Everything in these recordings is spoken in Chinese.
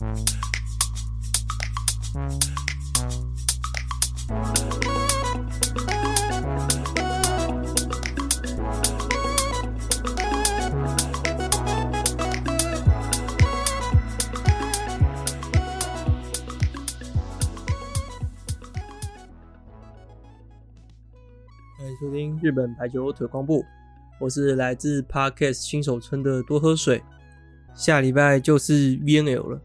欢迎收听日本排球腿光部，我是来自 Podcast 新手村的多喝水。下礼拜就是 VNL 了，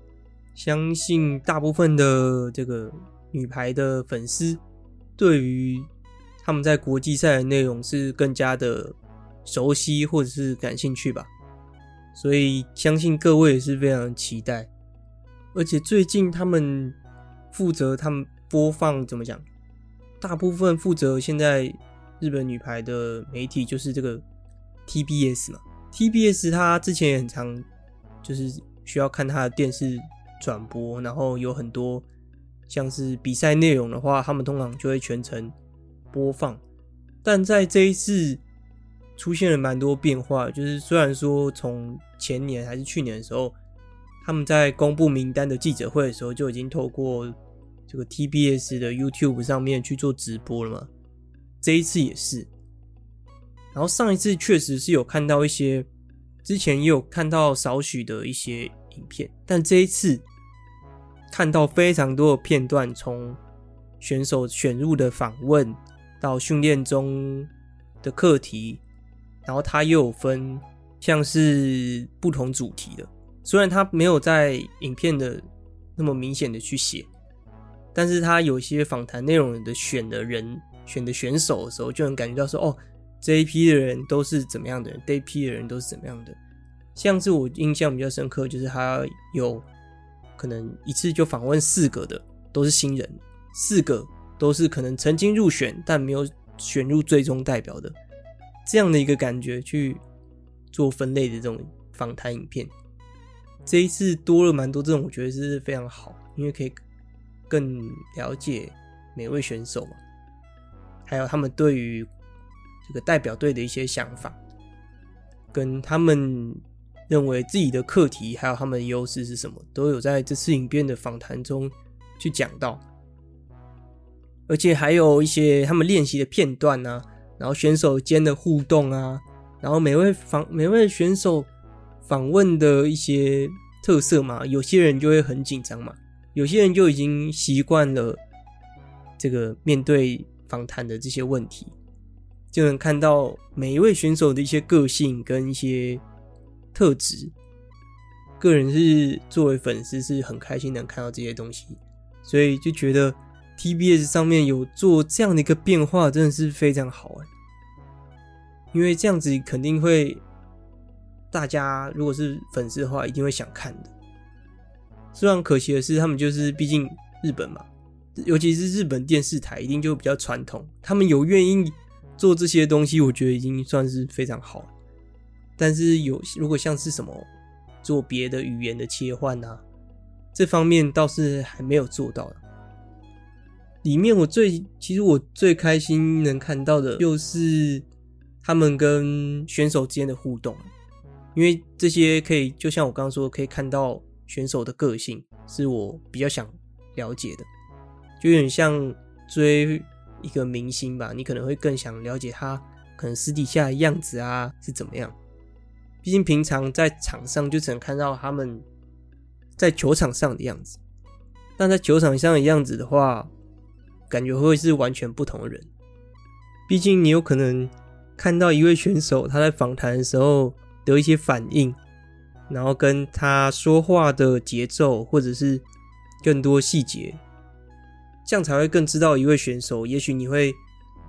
相信大部分的这个女排的粉丝，对于他们在国际赛的内容是更加的熟悉或者是感兴趣吧，所以相信各位也是非常期待。而且最近他们负责他们播放怎么讲，大部分负责现在。日本女排的媒体就是这个 TBS 嘛，TBS 它之前也很常就是需要看它的电视转播，然后有很多像是比赛内容的话，他们通常就会全程播放。但在这一次出现了蛮多变化，就是虽然说从前年还是去年的时候，他们在公布名单的记者会的时候就已经透过这个 TBS 的 YouTube 上面去做直播了嘛。这一次也是，然后上一次确实是有看到一些，之前也有看到少许的一些影片，但这一次看到非常多的片段，从选手选入的访问到训练中的课题，然后他又有分像是不同主题的，虽然他没有在影片的那么明显的去写，但是他有些访谈内容的选的人。选的选手的时候，就能感觉到说，哦，这一批的人都是怎么样的人，这一批的人都是怎么样的。像是我印象比较深刻，就是他有可能一次就访问四个的，都是新人，四个都是可能曾经入选但没有选入最终代表的，这样的一个感觉去做分类的这种访谈影片。这一次多了蛮多这种，我觉得是非常好，因为可以更了解每位选手嘛。还有他们对于这个代表队的一些想法，跟他们认为自己的课题，还有他们的优势是什么，都有在这次影片的访谈中去讲到。而且还有一些他们练习的片段啊，然后选手间的互动啊，然后每位访每位选手访问的一些特色嘛，有些人就会很紧张嘛，有些人就已经习惯了这个面对。访谈的这些问题，就能看到每一位选手的一些个性跟一些特质。个人是作为粉丝是很开心能看到这些东西，所以就觉得 TBS 上面有做这样的一个变化，真的是非常好哎。因为这样子肯定会，大家如果是粉丝的话，一定会想看的。虽然可惜的是，他们就是毕竟日本嘛。尤其是日本电视台，一定就比较传统，他们有愿意做这些东西，我觉得已经算是非常好了。但是有如果像是什么做别的语言的切换啊，这方面倒是还没有做到。里面我最其实我最开心能看到的就是他们跟选手之间的互动，因为这些可以就像我刚刚说，可以看到选手的个性，是我比较想了解的。就有点像追一个明星吧，你可能会更想了解他可能私底下的样子啊是怎么样。毕竟平常在场上就只能看到他们在球场上的样子，但在球场上的样子的话，感觉会是完全不同的人。毕竟你有可能看到一位选手他在访谈的时候的一些反应，然后跟他说话的节奏，或者是更多细节。这样才会更知道一位选手。也许你会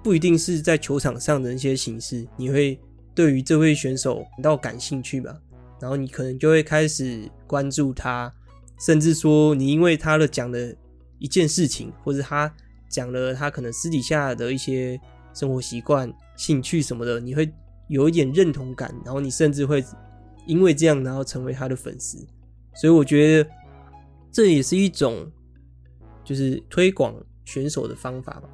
不一定是在球场上的那些形式，你会对于这位选手感到感兴趣吧。然后你可能就会开始关注他，甚至说你因为他的讲的一件事情，或者他讲了他可能私底下的一些生活习惯、兴趣什么的，你会有一点认同感。然后你甚至会因为这样，然后成为他的粉丝。所以我觉得这也是一种。就是推广选手的方法吧。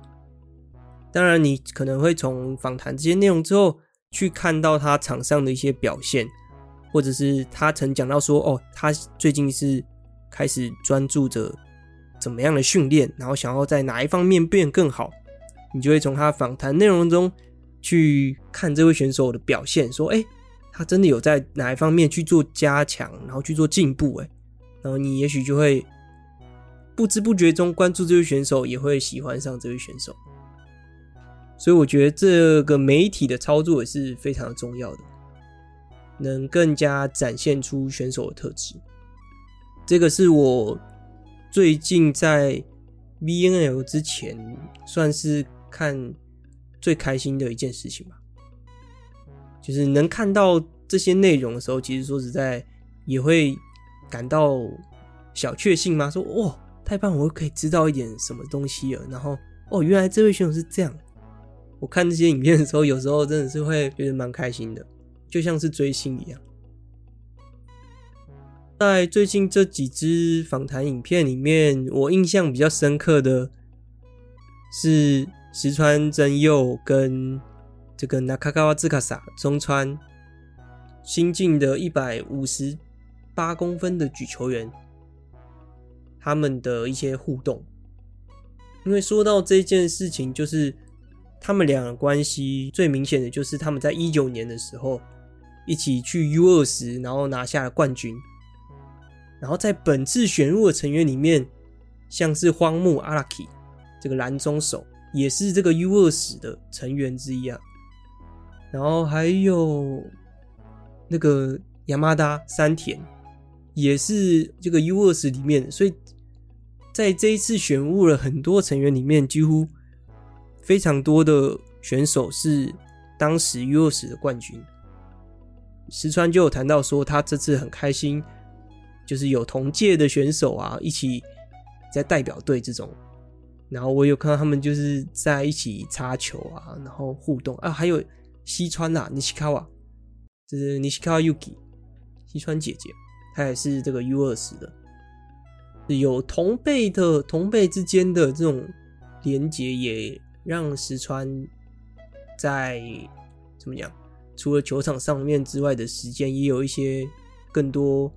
当然，你可能会从访谈这些内容之后，去看到他场上的一些表现，或者是他曾讲到说，哦，他最近是开始专注着怎么样的训练，然后想要在哪一方面变更好，你就会从他访谈内容中去看这位选手的表现，说，哎，他真的有在哪一方面去做加强，然后去做进步，哎，然后你也许就会不知不觉中关注这位选手，也会喜欢上这位选手。所以我觉得这个媒体的操作也是非常重要的，能更加展现出选手的特质。这个是我最近在 VNL 之前算是看最开心的一件事情吧，就是能看到这些内容的时候，其实说实在也会感到小确幸嘛，说哇，太棒，我可以知道一点什么东西了。然后哦，原来这位选手是这样。我看这些影片的时候，有时候真的是会觉得蛮开心的，就像是追星一样。在最近这几支访谈影片里面，我印象比较深刻的是石川真佑跟这个那卡卡瓦兹卡萨中川新进的一百五十八公分的举球员，他们的一些互动。因为说到这件事情，就是。他们俩的关系最明显的就是他们在一九年的时候一起去 U 二十，然后拿下了冠军。然后在本次选入的成员里面，像是荒木阿拉基这个蓝中手，也是这个 U 二十的成员之一啊。然后还有那个亚麻达山田，也是这个 U 二十里面，所以在这一次选入了很多成员里面，几乎。非常多的选手是当时 U 二十的冠军，石川就有谈到说，他这次很开心，就是有同届的选手啊一起在代表队这种，然后我有看到他们就是在一起擦球啊，然后互动啊，还有西川啊，尼西卡瓦，就是尼西卡瓦 Yuki，西川姐姐，她也是这个 U 二十的，有同辈的同辈之间的这种连结也。让石川在怎么讲？除了球场上面之外的时间，也有一些更多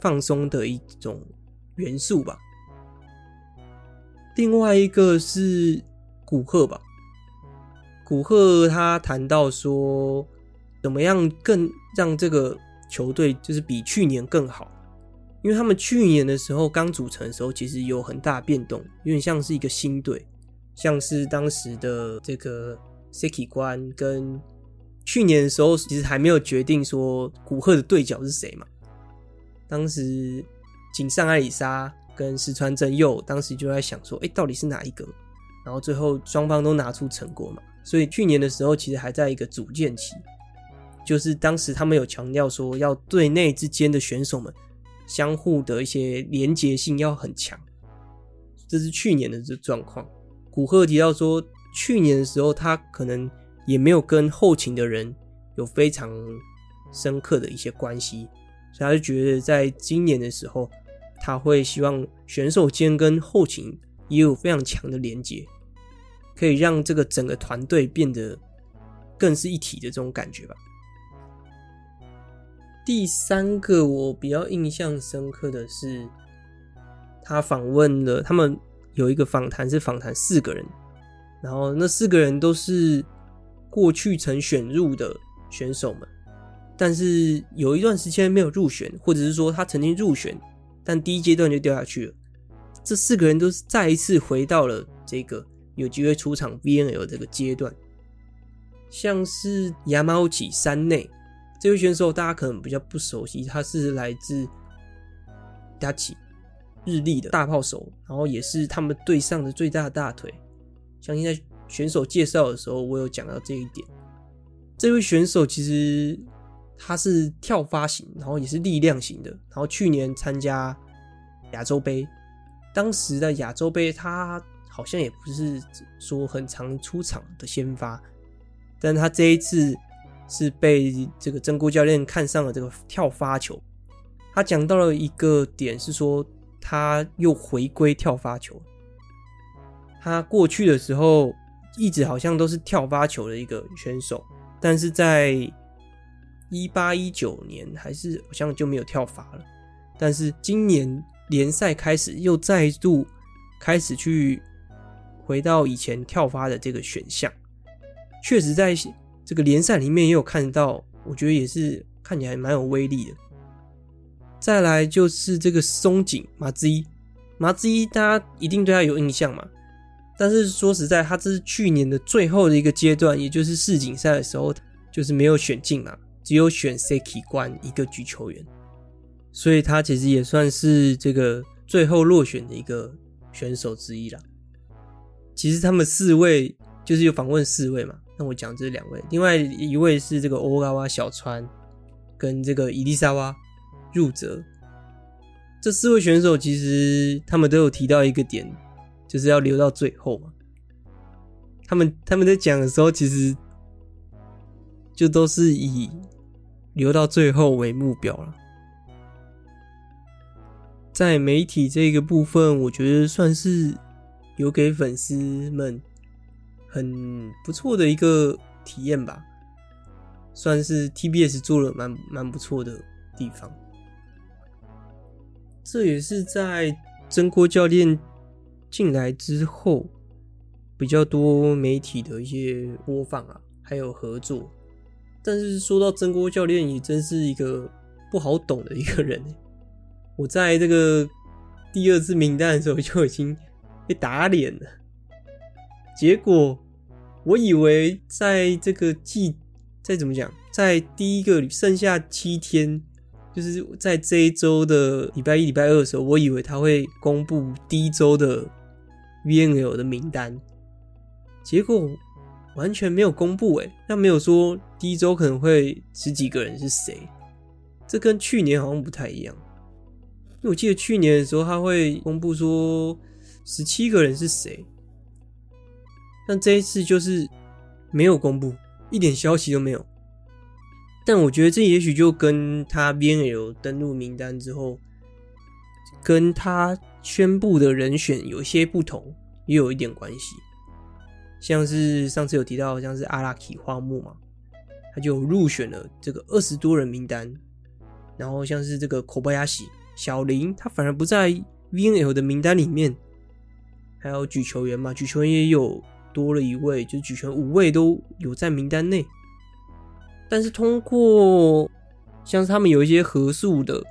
放松的一种元素吧。另外一个是古贺吧，古贺他谈到说，怎么样更让这个球队就是比去年更好？因为他们去年的时候刚组成的时候，其实有很大变动，有点像是一个新队。像是当时的这个 Seki 关跟去年的时候，其实还没有决定说古贺的对角是谁嘛。当时井上爱里沙跟石川真佑当时就在想说，哎，到底是哪一个？然后最后双方都拿出成果嘛。所以去年的时候，其实还在一个组建期，就是当时他们有强调说，要队内之间的选手们相互的一些连结性要很强。这是去年的这状况。古贺提到说，去年的时候他可能也没有跟后勤的人有非常深刻的一些关系，所以他就觉得在今年的时候，他会希望选手间跟后勤也有非常强的连接，可以让这个整个团队变得更是一体的这种感觉吧。第三个我比较印象深刻的是，他访问了他们。有一个访谈是访谈四个人，然后那四个人都是过去曾选入的选手们，但是有一段时间没有入选，或者是说他曾经入选，但第一阶段就掉下去了。这四个人都是再一次回到了这个有机会出场 VNL 这个阶段，像是亚马乌奇山内这位选手，大家可能比较不熟悉，他是来自达奇。日立的大炮手，然后也是他们队上的最大的大腿。相信在选手介绍的时候，我有讲到这一点。这位选手其实他是跳发型，然后也是力量型的。然后去年参加亚洲杯，当时的亚洲杯他好像也不是说很常出场的先发，但他这一次是被这个曾国教练看上了这个跳发球。他讲到了一个点是说。他又回归跳发球。他过去的时候一直好像都是跳发球的一个选手，但是在一八一九年还是好像就没有跳发了。但是今年联赛开始又再度开始去回到以前跳发的这个选项，确实在这个联赛里面也有看到，我觉得也是看起来蛮有威力的。再来就是这个松井麻之一，麻之一大家一定对他有印象嘛？但是说实在，他这是去年的最后的一个阶段，也就是世锦赛的时候，就是没有选进嘛，只有选 Seki 关一个举球员，所以他其实也算是这个最后落选的一个选手之一啦。其实他们四位就是有访问四位嘛，那我讲这两位，另外一位是这个欧嘎哇小川跟这个伊丽莎哇。入泽，这四位选手其实他们都有提到一个点，就是要留到最后嘛。他们他们在讲的时候，其实就都是以留到最后为目标了。在媒体这个部分，我觉得算是有给粉丝们很不错的一个体验吧，算是 TBS 做了蛮蛮不错的地方。这也是在曾国教练进来之后，比较多媒体的一些播放啊，还有合作。但是说到曾国教练，也真是一个不好懂的一个人。我在这个第二次名单的时候就已经被打脸了。结果我以为在这个季，再怎么讲，在第一个剩下七天。就是在这一周的礼拜一、礼拜二的时候，我以为他会公布第一周的 VNL 的名单，结果完全没有公布诶，那没有说第一周可能会十几个人是谁，这跟去年好像不太一样。因为我记得去年的时候他会公布说十七个人是谁，但这一次就是没有公布，一点消息都没有。但我觉得这也许就跟他 VNL 登录名单之后，跟他宣布的人选有些不同，也有一点关系。像是上次有提到，像是阿拉基花木嘛，他就入选了这个二十多人名单。然后像是这个 Kobayashi 小林，他反而不在 VNL 的名单里面。还有举球员嘛，举球员也有多了一位，就举球五位都有在名单内。但是通过像是他们有一些合宿的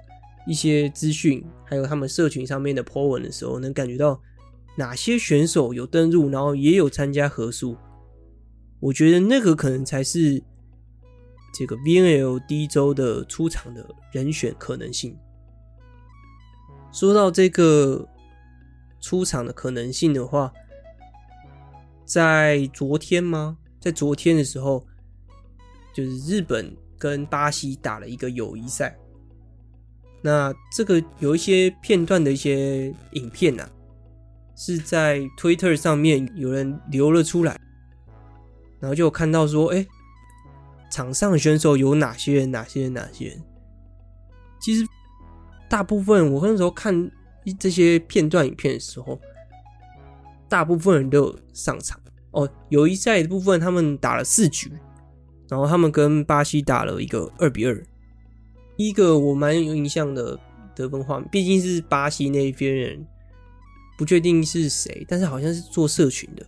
一些资讯，还有他们社群上面的 po 文的时候，能感觉到哪些选手有登入，然后也有参加合宿。我觉得那个可能才是这个 VNL 第一周的出场的人选可能性。说到这个出场的可能性的话，在昨天吗？在昨天的时候。就是日本跟巴西打了一个友谊赛，那这个有一些片段的一些影片啊，是在 Twitter 上面有人流了出来，然后就看到说，哎，场上选手有哪些人？哪些人？哪些人？其实大部分我那时候看这些片段影片的时候，大部分人都有上场哦。友谊赛的部分，他们打了四局。然后他们跟巴西打了一个二比二，一个我蛮有印象的得分画面，毕竟是巴西那一边人，不确定是谁，但是好像是做社群的，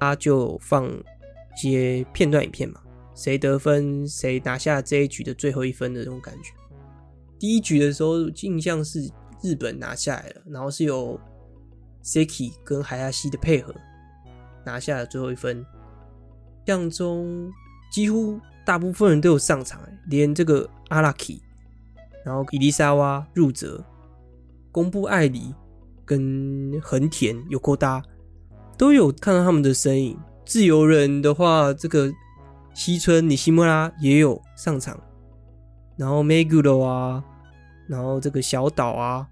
他就放一些片段影片嘛，谁得分，谁拿下这一局的最后一分的这种感觉。第一局的时候印象是日本拿下来了，然后是由 Seki 跟海亚西的配合拿下了最后一分，印象中。几乎大部分人都有上场，连这个阿拉基，然后伊丽莎娃入泽，宫部爱梨跟横田有勾搭，都有看到他们的身影。自由人的话，这个西村尼西莫拉也有上场，然后梅古罗啊，然后这个小岛啊，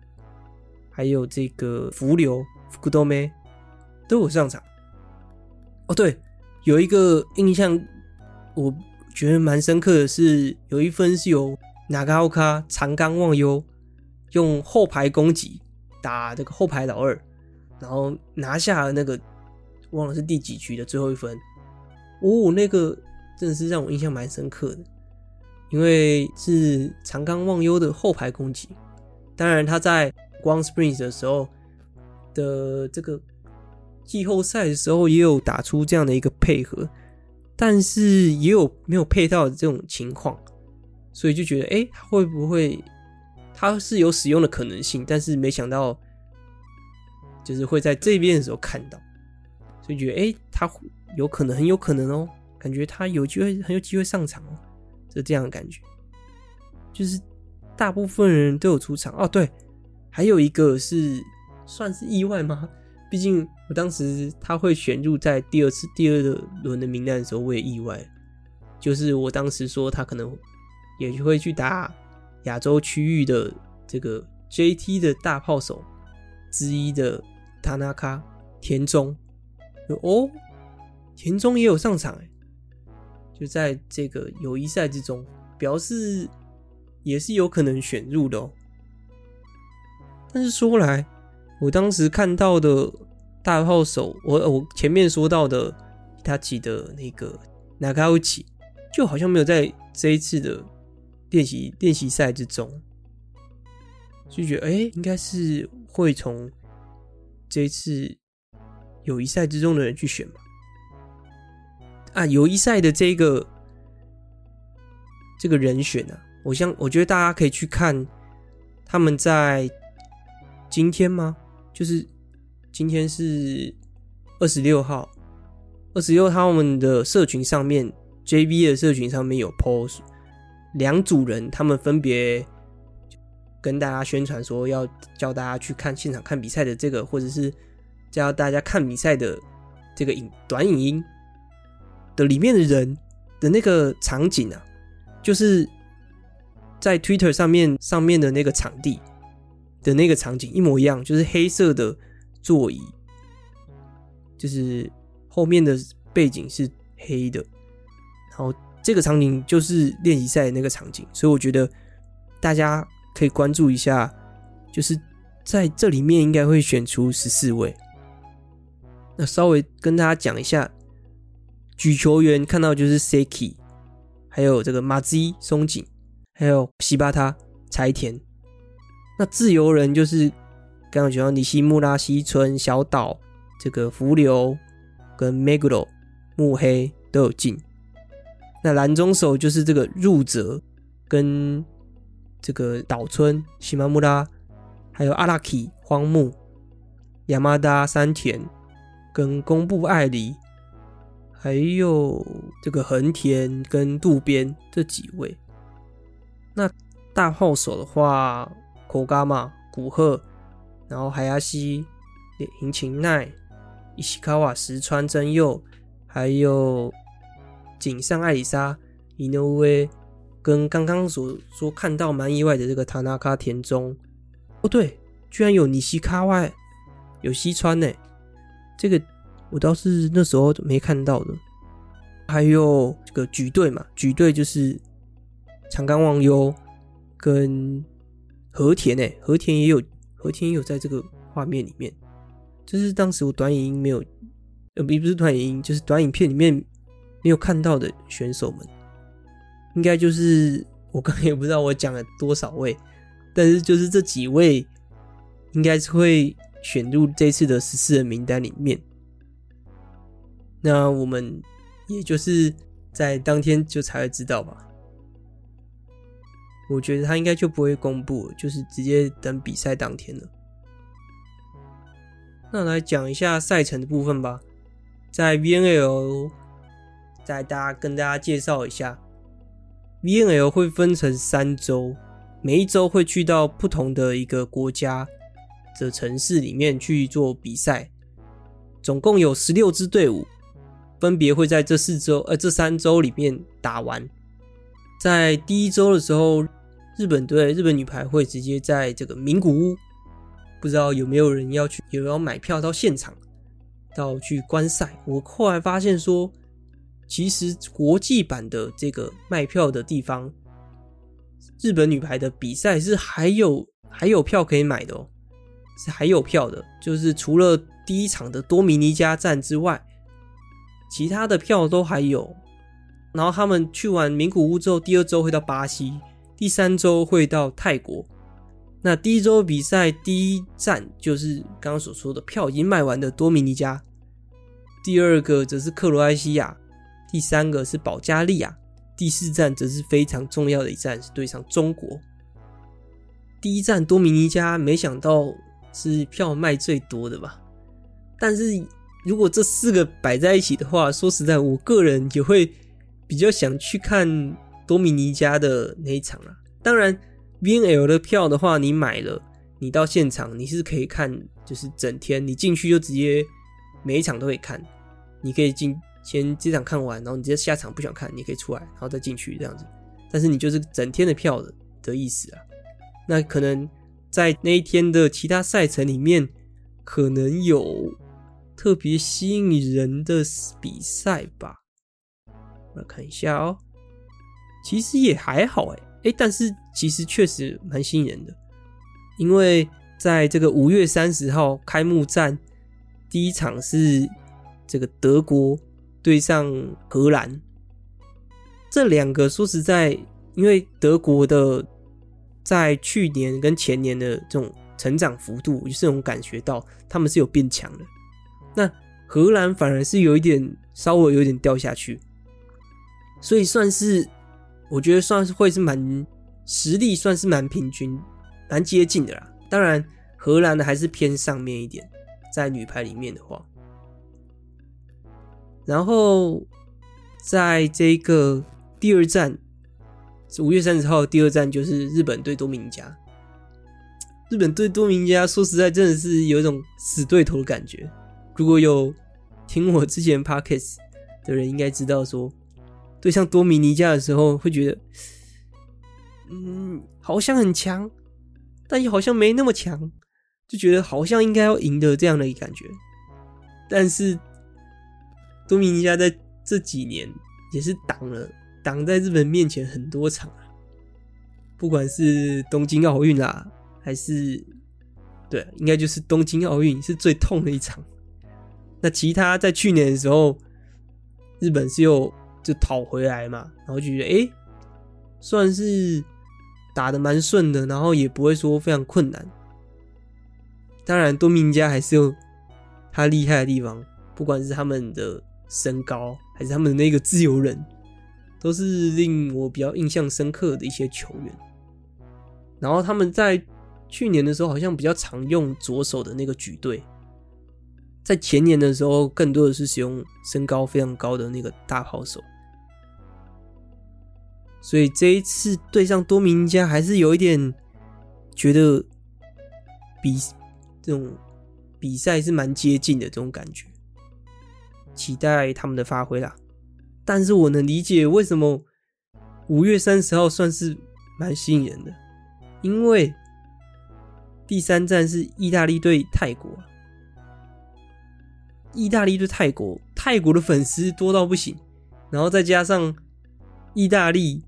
还有这个福流福多梅都有上场。哦，对，有一个印象。我觉得蛮深刻的是，有一分是由那嘎奥卡长冈望优用后排攻击打这个后排老二，然后拿下了那个忘了是第几局的最后一分。哦，那个真的是让我印象蛮深刻的，因为是长冈望优的后排攻击，当然他在光 Springs 的时候的这个季后赛的时候也有打出这样的一个配合，但是也有没有配套的这种情况，所以就觉得，哎，他会不会他是有使用的可能性，但是没想到就是会在这边的时候看到，所以觉得，哎，他有可能很有可能哦，感觉他有机会很有机会上场哦，是这样的感觉，就是大部分人都有出场哦，对，还有一个是算是意外吗？毕竟我当时他会选入在第二次第二轮的名单的时候，我也意外。就是我当时说他可能也会去打亚洲区域的这个 JT 的大炮手之一的塔纳卡田中。哦，田中也有上场哎，就在这个友谊赛之中，表示也是有可能选入的哦。但是说来。我当时看到的大炮手，我我前面说到的他起的那个纳卡乌奇，就好像没有在这一次的练习练习赛之中，就觉得哎、应该是会从这一次友谊赛之中的人去选吧。啊，友谊赛的这个这个人选啊，我想我觉得大家可以去看他们在今天吗？就是今天是二十六号，二十六号他们的社群上面，JB 的社群上面有 post 两组人，他们分别跟大家宣传说要叫大家去看现场看比赛的这个，或者是叫大家看比赛的这个影短影音的里面的人的那个场景啊，就是在 Twitter 上面上面的那个场地。的那个场景一模一样，就是黑色的座椅，就是后面的背景是黑的，然后这个场景就是练习赛的那个场景，所以我觉得大家可以关注一下，就是在这里面应该会选出十四位。那稍微跟大家讲一下，举球员看到就是 Seki，还有这个马兹松井，还有西巴塔柴田。那自由人就是刚刚讲到尼西木拉、西村、小岛、这个福流跟 Meguro 木黑都有进。那蓝中手就是这个入泽跟这个岛村西马木拉，还有阿拉基荒木、亚麻达山田跟宫部爱梨，还有这个横田跟渡边这几位。那大炮手的话。口嘎嘛，古贺，然后海亚西、银琴奈、伊西卡瓦、石川真佑，还有井上爱里沙、伊诺威，跟刚刚所说看到蛮意外的这个塔纳卡田中。哦，对，居然有尼西卡瓦，有西川呢，这个我倒是那时候没看到的。还有这个举队嘛，举队就是长冈望悠跟。和田诶，和田也有，和田也有在这个画面里面。就是当时我短影音没有，呃，不不是短影音，就是短影片里面没有看到的选手们，应该就是我刚刚也不知道我讲了多少位，但是就是这几位应该是会选入这次的十四人名单里面。那我们也就是在当天就才会知道吧。我觉得他应该就不会公布，就是直接等比赛当天了。那来讲一下赛程的部分吧，在 VNL，再大家跟大家介绍一下，VNL 会分成三周，每一周会去到不同的一个国家的城市里面去做比赛，总共有十六支队伍，分别会在这四周呃这三周里面打完。在第一周的时候。日本队，日本女排会直接在这个名古屋，不知道有没有人要去，有要买票到现场，到去观赛。我后来发现说，其实国际版的这个卖票的地方，日本女排的比赛是还有还有票可以买的哦，是还有票的，就是除了第一场的多米尼加站之外，其他的票都还有。然后他们去完名古屋之后，第二周会到巴西。第三周会到泰国，那第一周比赛第一站就是刚刚所说的票已经卖完的多米尼加，第二个则是克罗埃西亚，第三个是保加利亚，第四站则是非常重要的一站，是对上中国。第一站多米尼加，没想到是票卖最多的吧？但是如果这四个摆在一起的话，说实在，我个人也会比较想去看多米尼加的那一场啊。当然。VNL 的票的话，你买了，你到现场你是可以看，就是整天你进去就直接每一场都可以看，你可以进先这场看完，然后你直接下场不想看，你可以出来，然后再进去这样子。但是你就是整天的票的的意思啊。那可能在那一天的其他赛程里面，可能有特别吸引人的比赛吧。我来看一下哦，其实也还好哎。哎，但是其实确实蛮吸引人的，因为在这个五月三十号开幕战第一场是这个德国对上荷兰，这两个说实在，因为德国的在去年跟前年的这种成长幅度，就是这种感觉到他们是有变强的，那荷兰反而是有一点稍微有点掉下去，所以算是。我觉得算是会是蛮实力，算是蛮平均、蛮接近的啦。当然，荷兰的还是偏上面一点，在女排里面的话。然后，在这个第二站，五月三十号第二站就是日本对多米尼加。日本对多米尼加，说实在，真的是有一种死对头的感觉。如果有听我之前 Podcast 的人，应该知道说。对上多米尼加的时候，会觉得，嗯，好像很强，但又好像没那么强，就觉得好像应该要赢的这样的一感觉。但是多米尼加在这几年也是挡了挡在日本面前很多场啊，不管是东京奥运啦，还是对，应该就是东京奥运是最痛的一场。那其他在去年的时候，日本是有。就讨回来嘛，然后就觉得哎，算是打得蛮顺的，然后也不会说非常困难。当然，多米尼加还是有他厉害的地方，不管是他们的身高，还是他们的那个自由人，都是令我比较印象深刻的一些球员。然后他们在去年的时候，好像比较常用左手的那个举队。在前年的时候，更多的是使用身高非常高的那个大炮手，所以这一次对上多明加，还是有一点觉得比这种比赛是蛮接近的这种感觉，期待他们的发挥啦。但是我能理解为什么五月三十号算是蛮吸引人的，因为第三站是意大利对泰国。意大利对泰国，泰国的粉丝多到不行，然后再加上意大利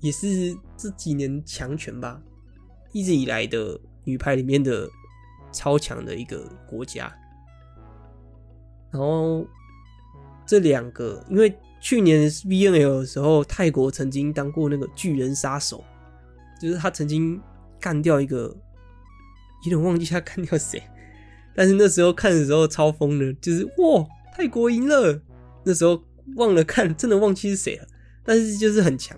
也是这几年强权吧，一直以来的女排里面的超强的一个国家。然后这两个，因为去年 VNL 的时候，泰国曾经当过那个巨人杀手，就是他曾经干掉一个，有点忘记他干掉谁。但是那时候看的时候超疯的，就是哇，泰国赢了。那时候忘了看，真的忘记是谁了。但是就是很强，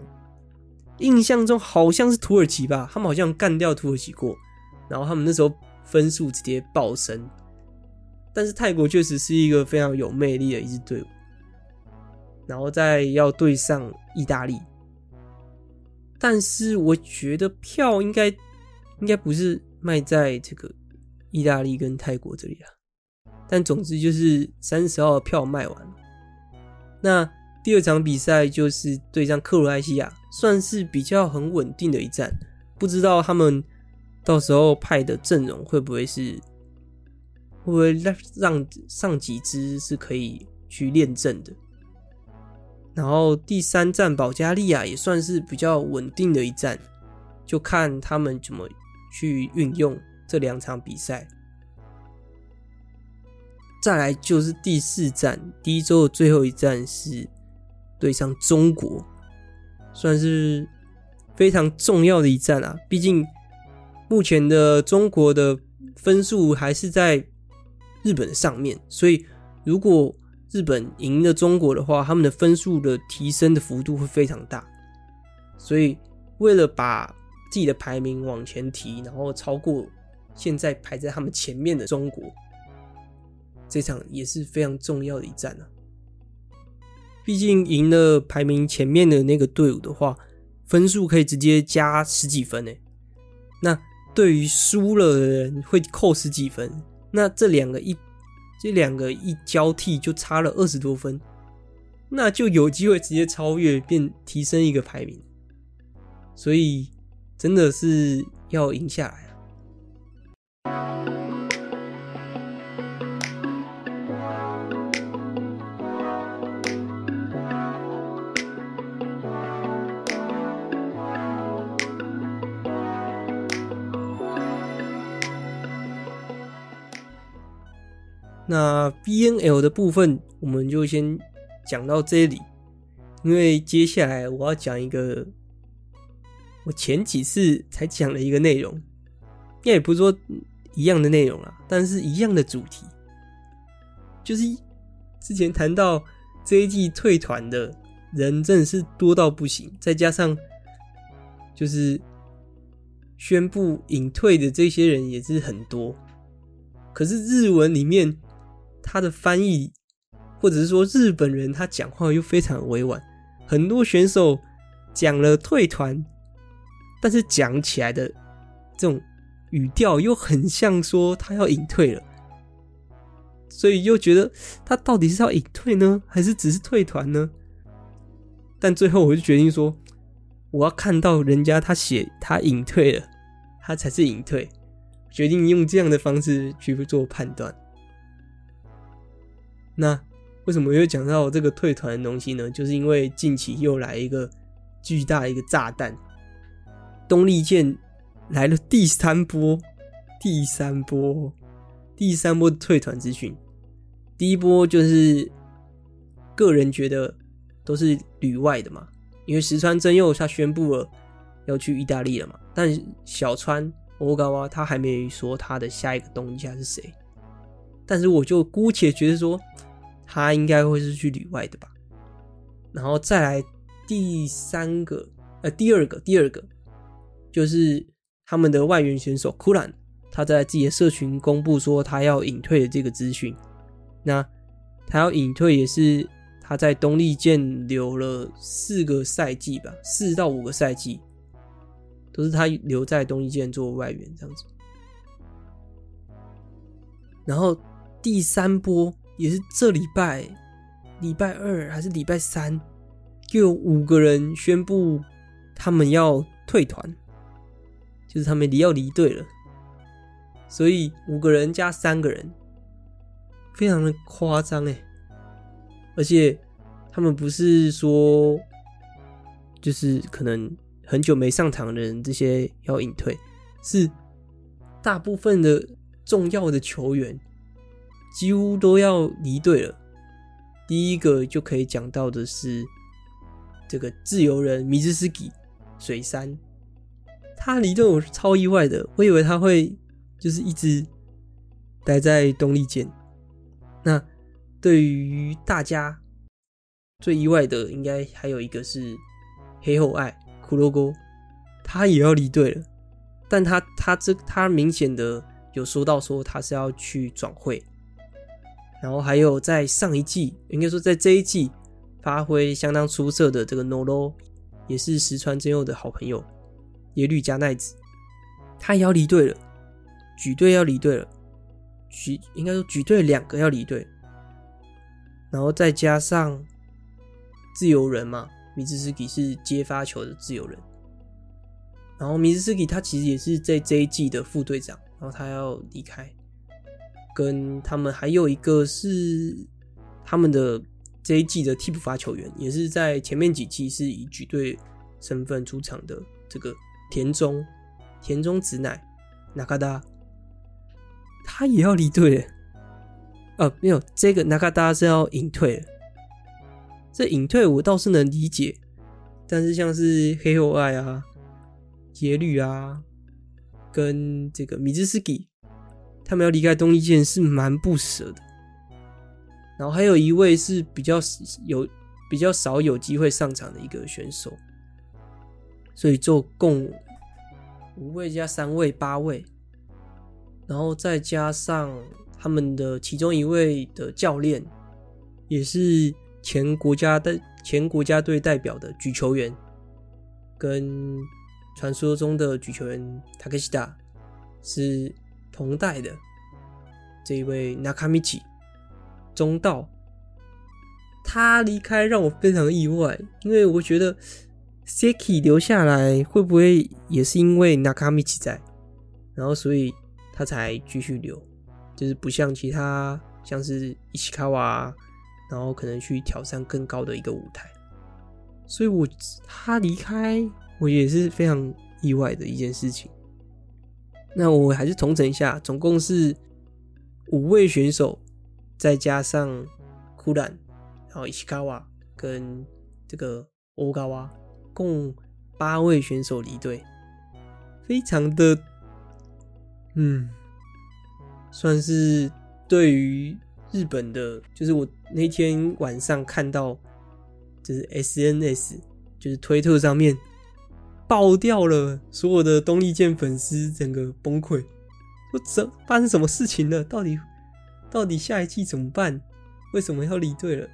印象中好像是土耳其吧，他们好像干掉土耳其过，然后他们那时候分数直接爆升。但是泰国确实是一个非常有魅力的一支队伍，然后再要对上意大利，但是我觉得票应该应该不是卖在这个。意大利跟泰国这里啊，但总之就是三十号票卖完了。那第二场比赛就是对上克罗埃西亚，算是比较很稳定的一战。不知道他们到时候派的阵容会不会是，会不会让让上几支是可以去练阵的。然后第三站保加利亚也算是比较稳定的一战，就看他们怎么去运用。这两场比赛，再来就是第四站，第一周的最后一站是对上中国，算是非常重要的一战啊。毕竟目前的中国的分数还是在日本上面，所以如果日本赢了中国的话，他们的分数的提升的幅度会非常大。所以为了把自己的排名往前提，然后超过现在排在他们前面的中国，这场也是非常重要的一战啊。毕竟赢了排名前面的那个队伍的话，分数可以直接加十几分诶。那对于输了的人会扣十几分。那这两个一这两个一交替就差了二十多分，那就有机会直接超越，并提升一个排名。所以真的是要赢下来。那 BNL 的部分，我们就先讲到这里，因为接下来我要讲一个我前几次才讲的一个内容，应该也不是说一样的内容啊，但是一样的主题，就是之前谈到这一季退团的人真的是多到不行，再加上就是宣布隐退的这些人也是很多，可是日文里面。他的翻译，或者是说日本人他讲话又非常委婉，很多选手讲了退团，但是讲起来的这种语调又很像说他要隐退了，所以又觉得他到底是要隐退呢，还是只是退团呢？但最后我就决定说，我要看到人家他写他隐退了，他才是隐退，决定用这样的方式去做判断。那为什么又讲到这个退团的东西呢？就是因为近期又来一个巨大一个炸弹，东丽箭来了第三波，第三波，第三波退团资讯。第一波就是个人觉得都是旅外的嘛，因为石川真佑他宣布了要去意大利了嘛，但小川欧高啊他还没说他的下一个东家是谁，但是我就姑且觉得说。他应该会是去旅外的吧，然后再来第三个，呃，第二个，第二个就是他们的外援选手库兰，他在自己的社群公布说他要隐退的这个资讯。那他要隐退也是他在东丽箭留了四个赛季吧，四到五个赛季都是他留在东丽箭做外援这样子。然后第三波。也是这礼拜，礼拜二还是礼拜三，就有五个人宣布他们要退团，就是他们离要离队了。所以五个人加三个人，非常的夸张诶。而且他们不是说，就是可能很久没上场的人这些要隐退，是大部分的重要的球员。几乎都要离队了。第一个就可以讲到的是这个自由人米兹斯基水山，他离队我是超意外的，我以为他会就是一直待在东丽箭。那对于大家最意外的，应该还有一个是黑后爱骷髅沟，他也要离队了。但他他这他明显的有说到说他是要去转会。然后还有在上一季，应该说在这一季发挥相当出色的这个 Noro，也是石川真佑的好朋友耶律加奈子，他也要离队了，举队要离队了，举应该说举队两个要离队，然后再加上自由人嘛，米兹斯基是接发球的自由人，然后米兹斯基他其实也是在这一季的副队长，然后他要离开。跟他们还有一个是他们的这一季的替补发球员，也是在前面几季是以举队身份出场的这个田中田中直乃纳卡达，他也要离队了。呃、啊，没有，这个纳卡达是要隐退了。这隐退我倒是能理解，但是像是黑后爱啊、杰律啊、跟这个米兹斯基，他们要离开东丽箭是蛮不舍的。然后还有一位是比较有比较少有机会上场的一个选手，所以就共五位加三位八位，然后再加上他们的其中一位的教练，也是前国家的前国家队代表的举球员，跟传说中的举球员塔克西达是同代的这一位 Nakamichi。中道，他离开让我非常意外，因为我觉得 Seki 留下来会不会也是因为 Nakamichi 在，然后所以他才继续留，就是不像其他像是 Ishikawa，然后可能去挑战更高的一个舞台，所以我他离开我也是非常意外的一件事情。那我还是重整一下，总共是五位选手。再加上库兰，然后伊西卡瓦跟这个欧高瓦，共八位选手离队，非常的，嗯，算是对于日本的，就是我那天晚上看到，就是 SNS，就是推特上面爆掉了，所有的东丽健粉丝整个崩溃，说怎发生什么事情了？到底？到底下一季怎么办？为什么要离队了？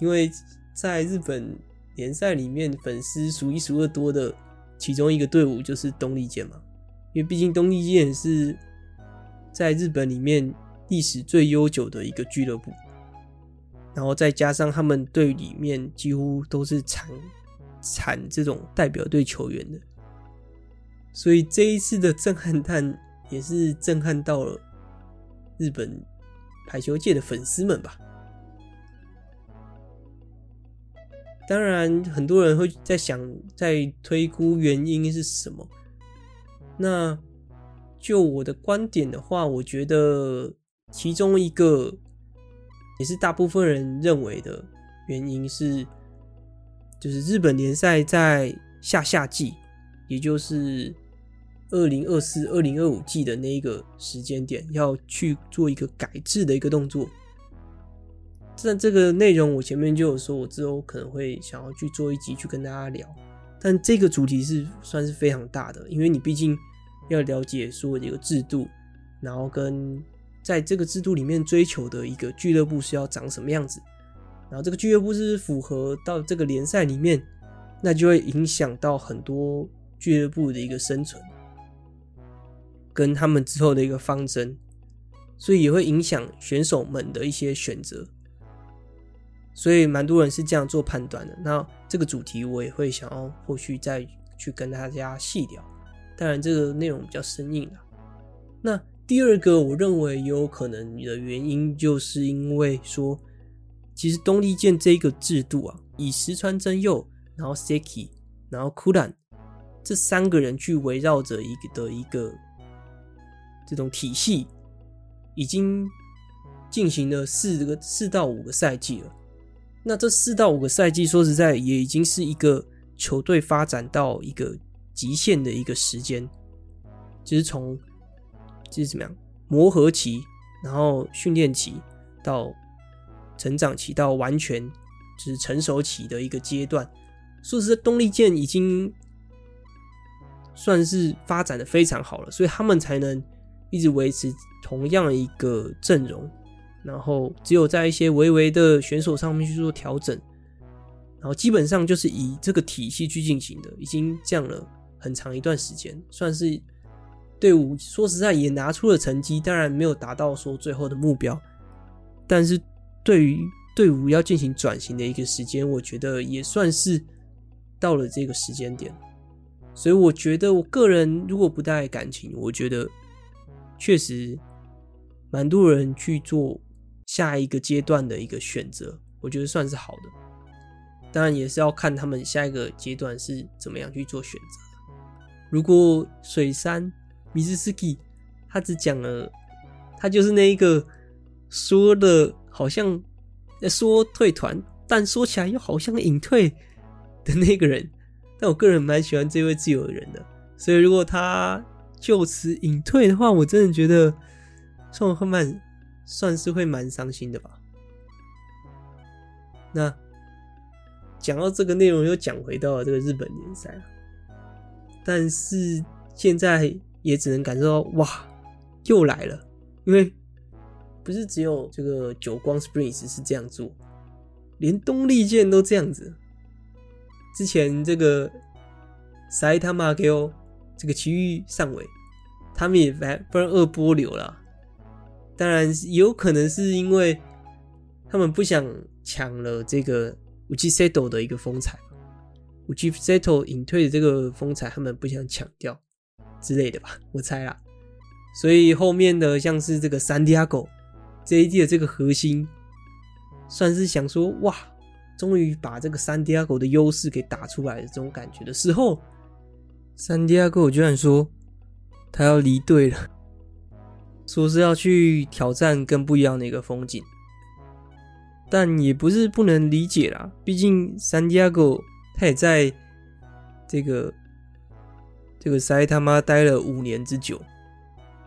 因为在日本联赛里面，粉丝数一数二多的其中一个队伍就是东丽健嘛。因为毕竟东丽健是在日本里面历史最悠久的一个俱乐部，然后再加上他们队里面几乎都是产产这种代表队球员的，所以这一次的震撼弹也是震撼到了日本。排球界的粉丝们吧，当然很多人会在想，在推估原因是什么。那就我的观点的话，我觉得其中一个也是大部分人认为的原因是，就是日本联赛在下下季，也就是。二零二四、二零二五季的那一个时间点，要去做一个改制的一个动作。但这个内容我前面就有说，我之后可能会想要去做一集去跟大家聊。但这个主题是算是非常大的，因为你毕竟要了解说这个制度，然后跟在这个制度里面追求的一个俱乐部是要长什么样子，然后这个俱乐部是符合到这个联赛里面，那就会影响到很多俱乐部的一个生存。跟他们之后的一个方针，所以也会影响选手们的一些选择，所以蛮多人是这样做判断的。那这个主题我也会想要后续再去跟大家细聊，当然这个内容比较生硬了。那第二个我认为有可能的原因，就是因为说，其实东丽健这一个制度啊，以石川真佑，然后 Seki，然后 Kuran 这三个人去围绕着一个的一个。这种体系已经进行了四个四到五个赛季了。那这四到五个赛季，说实在，也已经是一个球队发展到一个极限的一个时间，就是从就是怎么样磨合期，然后训练期到成长期，到完全就是成熟期的一个阶段。说实在，东丽箭已经算是发展的非常好了，所以他们才能。一直维持同样一个阵容，然后只有在一些微微的选手上面去做调整，然后基本上就是以这个体系去进行的，已经降了很长一段时间，算是队伍说实在也拿出了成绩，当然没有达到说最后的目标，但是对于队伍要进行转型的一个时间，我觉得也算是到了这个时间点，所以我觉得我个人如果不带感情，我觉得。确实，蛮多人去做下一个阶段的一个选择，我觉得算是好的。当然，也是要看他们下一个阶段是怎么样去做选择。如果水山米兹斯基他只讲了，他就是那一个说的好像说退团，但说起来又好像隐退的那个人。但我个人蛮喜欢这位自由的人的，所以如果他。就此隐退的话，我真的觉得算会蛮算是会蛮伤心的吧。那讲到这个内容，又讲回到了这个日本联赛，但是现在也只能感受到，哇，又来了，因为不是只有这个久光 Springs 是这样做，连东丽箭都这样子。之前这个埼玉県这个埼玉上尾，他们也反不然二波流了。当然有可能是因为他们不想抢了这个うち Seto 的一个风采，うち Seto 隐退的这个风采，他们不想抢掉之类的吧，我猜啦。所以后面的像是这个 San Diego JD 的这个核心，算是想说哇。终于把这个 San Diego 的优势给打出来的这种感觉的时候，San Diego 居然说他要离队了，说是要去挑战更不一样的一个风景，但也不是不能理解啦，毕竟 San Diego 他也在这个这个塞他妈待了五年之久，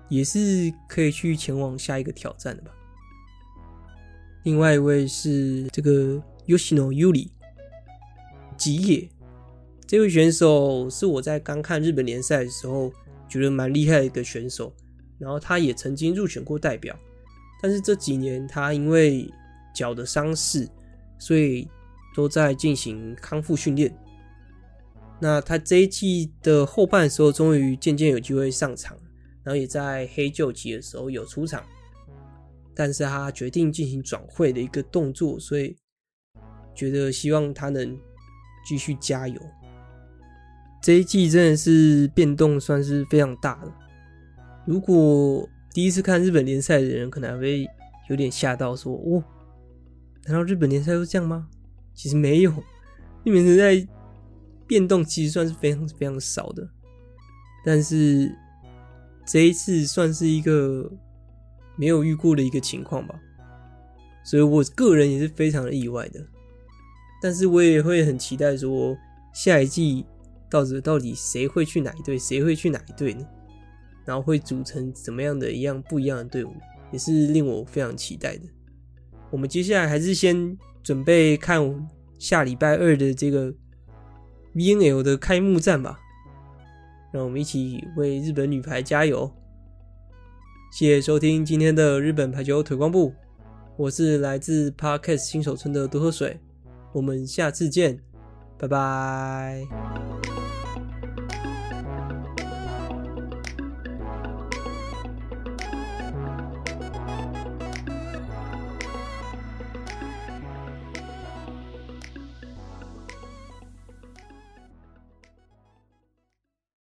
也是可以去前往下一个挑战的吧。另外一位是这个。Yoshino Yuri 吉野这位选手是我在刚看日本联赛的时候觉得蛮厉害的一个选手，然后他也曾经入选过代表，但是这几年他因为脚的伤势，所以都在进行康复训练。那他这一季的后半时候，终于渐渐有机会上场，然后也在黑旧期的时候有出场，但是他决定进行转会的一个动作，所以。觉得希望他能继续加油。这一季真的是变动算是非常大的。如果第一次看日本联赛的人，可能还会有点吓到，说：“哦，难道日本联赛都这样吗？”其实没有，日本联赛变动其实算是非常非常少的。但是这一次算是一个没有遇过的一个情况吧，所以我个人也是非常的意外的。但是我也会很期待说，下一季到底到底谁会去哪一队，谁会去哪一队呢？然后会组成怎么样的一样不一样的队伍，也是令我非常期待的。我们接下来还是先准备看下礼拜二的这个 VNL 的开幕战吧。让我们一起为日本女排加油！谢谢收听今天的日本排球腿光部，我是来自 Parkes 新手村的多喝水。我们下次见，拜拜。